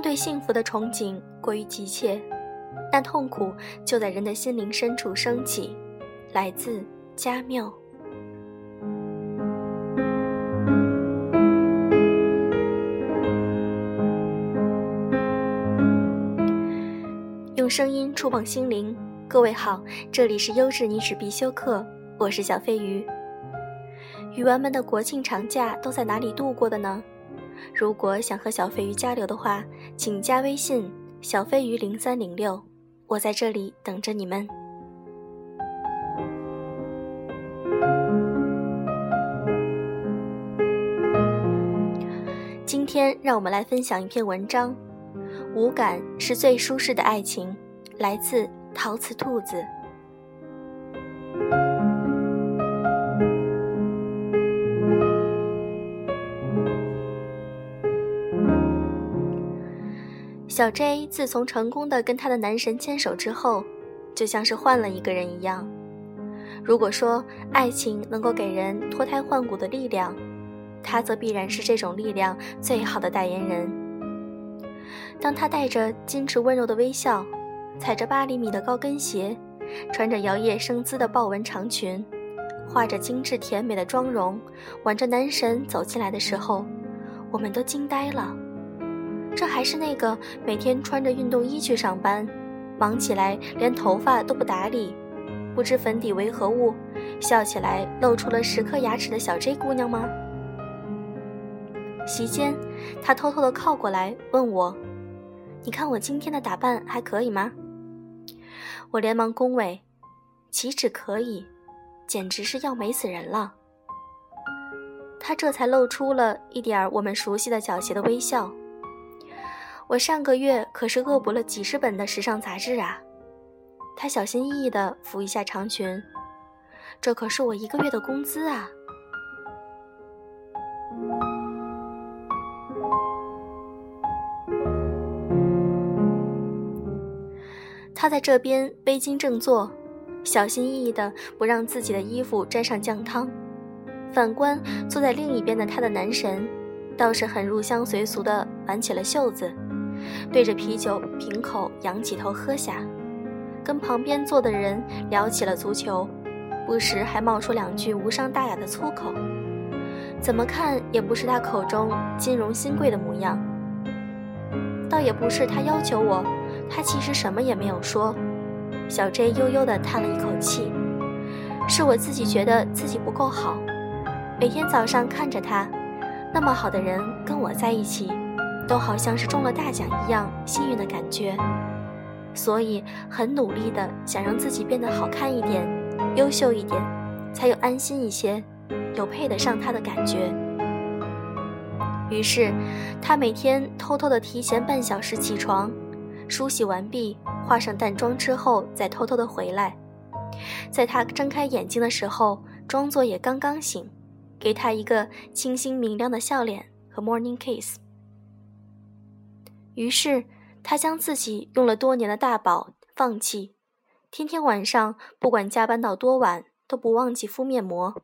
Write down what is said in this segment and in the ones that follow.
对幸福的憧憬过于急切，那痛苦就在人的心灵深处升起，来自家庙。用声音触碰心灵，各位好，这里是优质女史必修课，我是小飞鱼。鱼丸们的国庆长假都在哪里度过的呢？如果想和小飞鱼交流的话，请加微信小飞鱼零三零六，我在这里等着你们。今天让我们来分享一篇文章，无感是最舒适的爱情，来自陶瓷兔子。小 J 自从成功的跟他的男神牵手之后，就像是换了一个人一样。如果说爱情能够给人脱胎换骨的力量，他则必然是这种力量最好的代言人。当他带着矜持温柔的微笑，踩着八厘米的高跟鞋，穿着摇曳生姿的豹纹长裙，画着精致甜美的妆容，挽着男神走进来的时候，我们都惊呆了。这还是那个每天穿着运动衣去上班，忙起来连头发都不打理，不知粉底为何物，笑起来露出了十颗牙齿的小 J 姑娘吗？席间，她偷偷的靠过来问我：“你看我今天的打扮还可以吗？”我连忙恭维：“岂止可以，简直是要美死人了。”她这才露出了一点我们熟悉的狡黠的微笑。我上个月可是恶补了几十本的时尚杂志啊！他小心翼翼地抚一下长裙，这可是我一个月的工资啊！他在这边背襟正坐，小心翼翼地不让自己的衣服沾上酱汤。反观坐在另一边的他的男神，倒是很入乡随俗地挽起了袖子。对着啤酒瓶口仰起头喝下，跟旁边坐的人聊起了足球，不时还冒出两句无伤大雅的粗口，怎么看也不是他口中金融新贵的模样。倒也不是他要求我，他其实什么也没有说。小 J 悠悠地叹了一口气，是我自己觉得自己不够好，每天早上看着他，那么好的人跟我在一起。都好像是中了大奖一样幸运的感觉，所以很努力的想让自己变得好看一点、优秀一点，才有安心一些，有配得上他的感觉。于是，他每天偷偷的提前半小时起床，梳洗完毕，化上淡妆之后，再偷偷的回来，在他睁开眼睛的时候，装作也刚刚醒，给他一个清新明亮的笑脸和 morning kiss。于是，他将自己用了多年的大宝放弃，天天晚上不管加班到多晚，都不忘记敷面膜，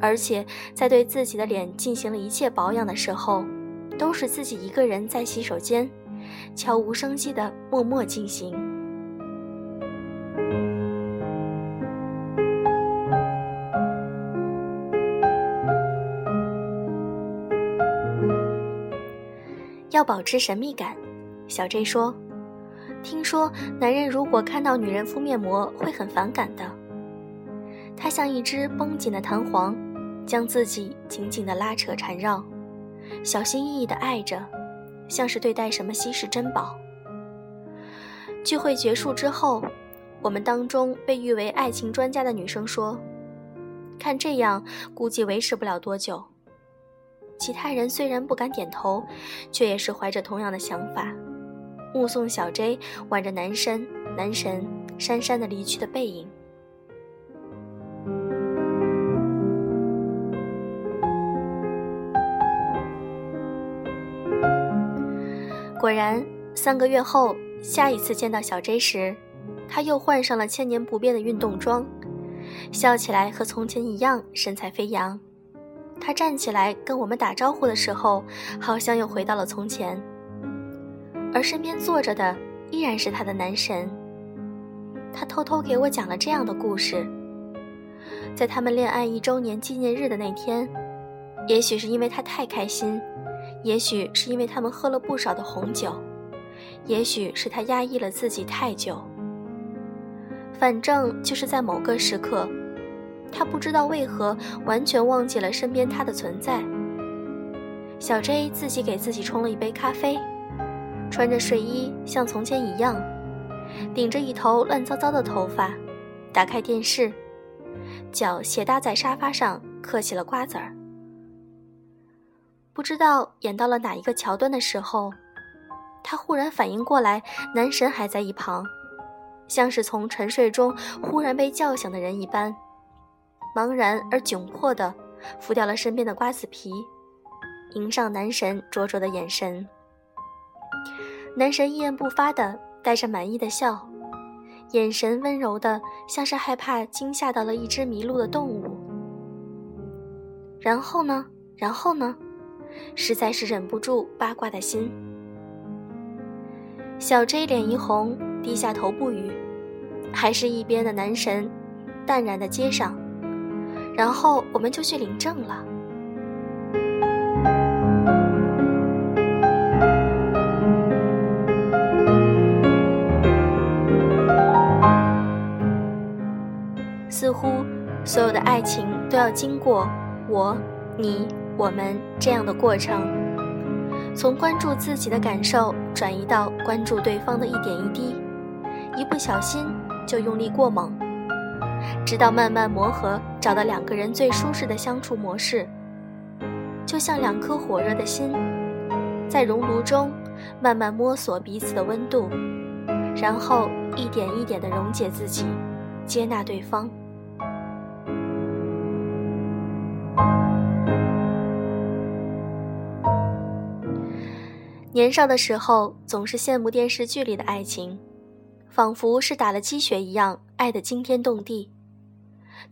而且在对自己的脸进行了一切保养的时候，都是自己一个人在洗手间，悄无声息的默默进行。要保持神秘感，小 J 说：“听说男人如果看到女人敷面膜会很反感的。”他像一只绷紧的弹簧，将自己紧紧地拉扯缠绕，小心翼翼地爱着，像是对待什么稀世珍宝。聚会结束之后，我们当中被誉为爱情专家的女生说：“看这样，估计维持不了多久。”其他人虽然不敢点头，却也是怀着同样的想法，目送小 J 挽着男神男神姗姗的离去的背影。果然，三个月后，下一次见到小 J 时，他又换上了千年不变的运动装，笑起来和从前一样，神采飞扬。他站起来跟我们打招呼的时候，好像又回到了从前。而身边坐着的依然是他的男神。他偷偷给我讲了这样的故事：在他们恋爱一周年纪念日的那天，也许是因为他太开心，也许是因为他们喝了不少的红酒，也许是他压抑了自己太久。反正就是在某个时刻，他不知道为何完全忘记了身边他的存在。小 J 自己给自己冲了一杯咖啡，穿着睡衣，像从前一样，顶着一头乱糟糟的头发，打开电视，脚斜搭在沙发上嗑起了瓜子儿。不知道演到了哪一个桥段的时候，他忽然反应过来，男神还在一旁。像是从沉睡中忽然被叫醒的人一般，茫然而窘迫地拂掉了身边的瓜子皮，迎上男神灼灼的眼神。男神一言不发的带着满意的笑，眼神温柔的像是害怕惊吓到了一只迷路的动物。然后呢？然后呢？实在是忍不住八卦的心。小 J 脸一红。低下头不语，还是一边的男神淡然的接上，然后我们就去领证了。似乎所有的爱情都要经过我、你、我们这样的过程，从关注自己的感受转移到关注对方的一点一滴。一不小心就用力过猛，直到慢慢磨合，找到两个人最舒适的相处模式，就像两颗火热的心，在熔炉中慢慢摸索彼此的温度，然后一点一点的溶解自己，接纳对方。年少的时候，总是羡慕电视剧里的爱情。仿佛是打了鸡血一样，爱得惊天动地。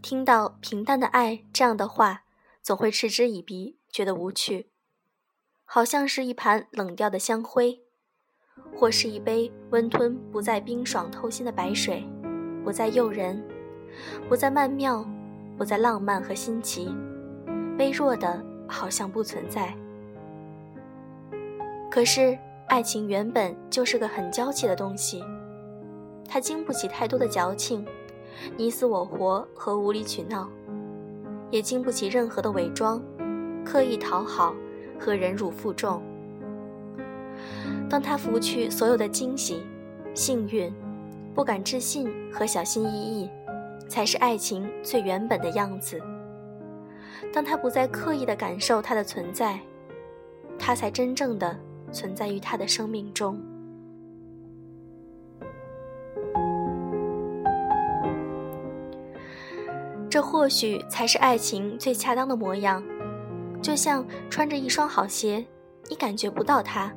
听到“平淡的爱”这样的话，总会嗤之以鼻，觉得无趣，好像是一盘冷掉的香灰，或是一杯温吞不再冰爽透心的白水，不再诱人，不再曼妙，不再浪漫和新奇，微弱的，好像不存在。可是，爱情原本就是个很娇气的东西。它经不起太多的矫情，你死我活和无理取闹，也经不起任何的伪装、刻意讨好和忍辱负重。当他拂去所有的惊喜、幸运、不敢置信和小心翼翼，才是爱情最原本的样子。当他不再刻意的感受他的存在，他才真正的存在于他的生命中。这或许才是爱情最恰当的模样，就像穿着一双好鞋，你感觉不到它，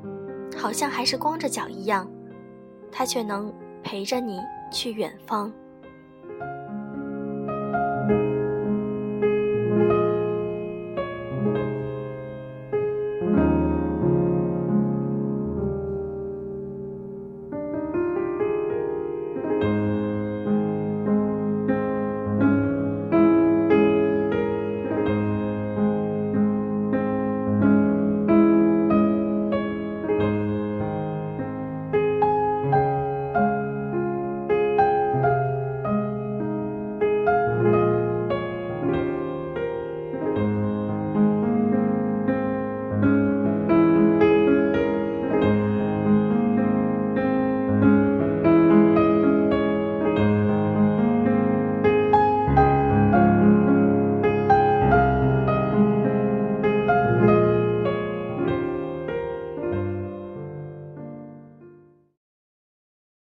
好像还是光着脚一样，它却能陪着你去远方。